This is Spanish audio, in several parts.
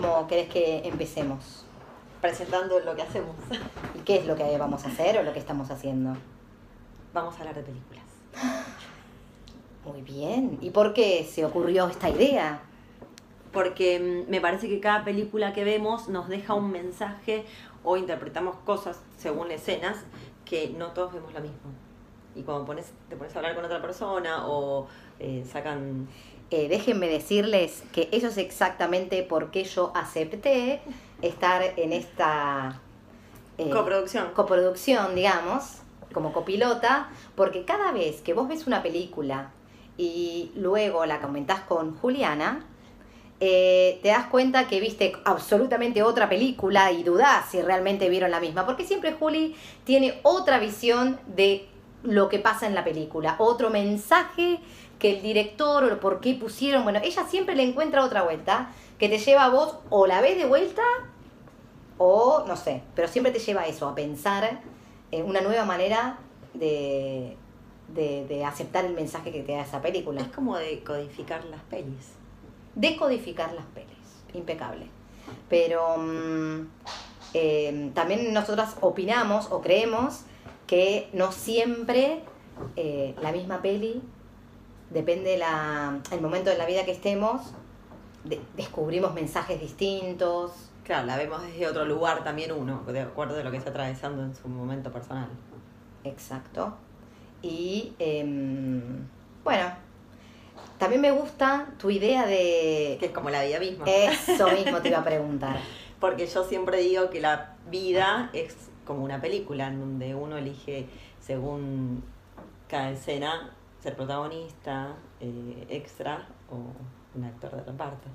¿Cómo querés que empecemos? Presentando lo que hacemos. ¿Y qué es lo que vamos a hacer o lo que estamos haciendo? Vamos a hablar de películas. Muy bien. ¿Y por qué se ocurrió esta idea? Porque mm, me parece que cada película que vemos nos deja un mensaje o interpretamos cosas según escenas que no todos vemos lo mismo. Y cuando pones, te pones a hablar con otra persona o eh, sacan Eh, déjenme decirles que eso es exactamente por qué yo acepté estar en esta eh, coproducción. coproducción, digamos, como copilota, porque cada vez que vos ves una película y luego la comentás con Juliana, eh, te das cuenta que viste absolutamente otra película y dudás si realmente vieron la misma, porque siempre Juli tiene otra visión de lo que pasa en la película, otro mensaje que el director o por qué pusieron, bueno, ella siempre le encuentra otra vuelta que te lleva a vos o la ves de vuelta o no sé, pero siempre te lleva a eso, a pensar en una nueva manera de, de, de aceptar el mensaje que te da esa película. Es como de codificar las pelis. Decodificar las pelis, impecable. Pero mm, eh, también nosotras opinamos o creemos que no siempre eh, la misma peli, depende la, el momento de la vida que estemos, de- descubrimos mensajes distintos. Claro, la vemos desde otro lugar también uno, de acuerdo de lo que está atravesando en su momento personal. Exacto. Y em, bueno, también me gusta tu idea Que de... es como la vida misma. Eso mismo te iba a preguntar. Porque yo siempre digo que la vida es como una película en donde uno elige según cada escena ser protagonista, eh, extra o un actor de reparto.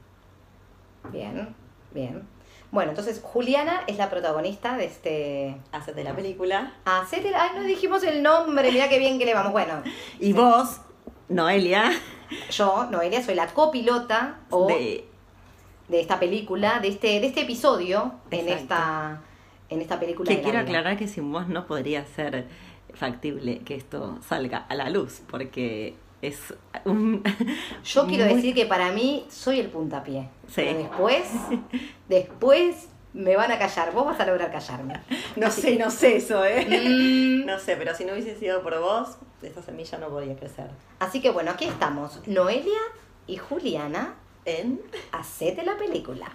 Bien, bien. Bueno, entonces Juliana es la protagonista de este... Haces de la película Hacete... Ay, no dijimos el nombre, mira qué bien que le vamos. Bueno, y vos, Noelia, yo, Noelia, soy la copilota o de, de, esta película, de este, de este episodio en esta, en esta película. que de la quiero vida. aclarar que sin vos no podría ser factible que esto salga a la luz, porque es un... Yo quiero muy- decir que para mí soy el puntapié. Sí. Pero después, después me van a callar. Vos vas a lograr callarme. No sé, no sé eso, ¿eh? Mm, No sé, pero si no hubiese sido por vos, esta semilla no podía crecer. Así que bueno, aquí estamos. Noelia y Juliana, En hacete la película.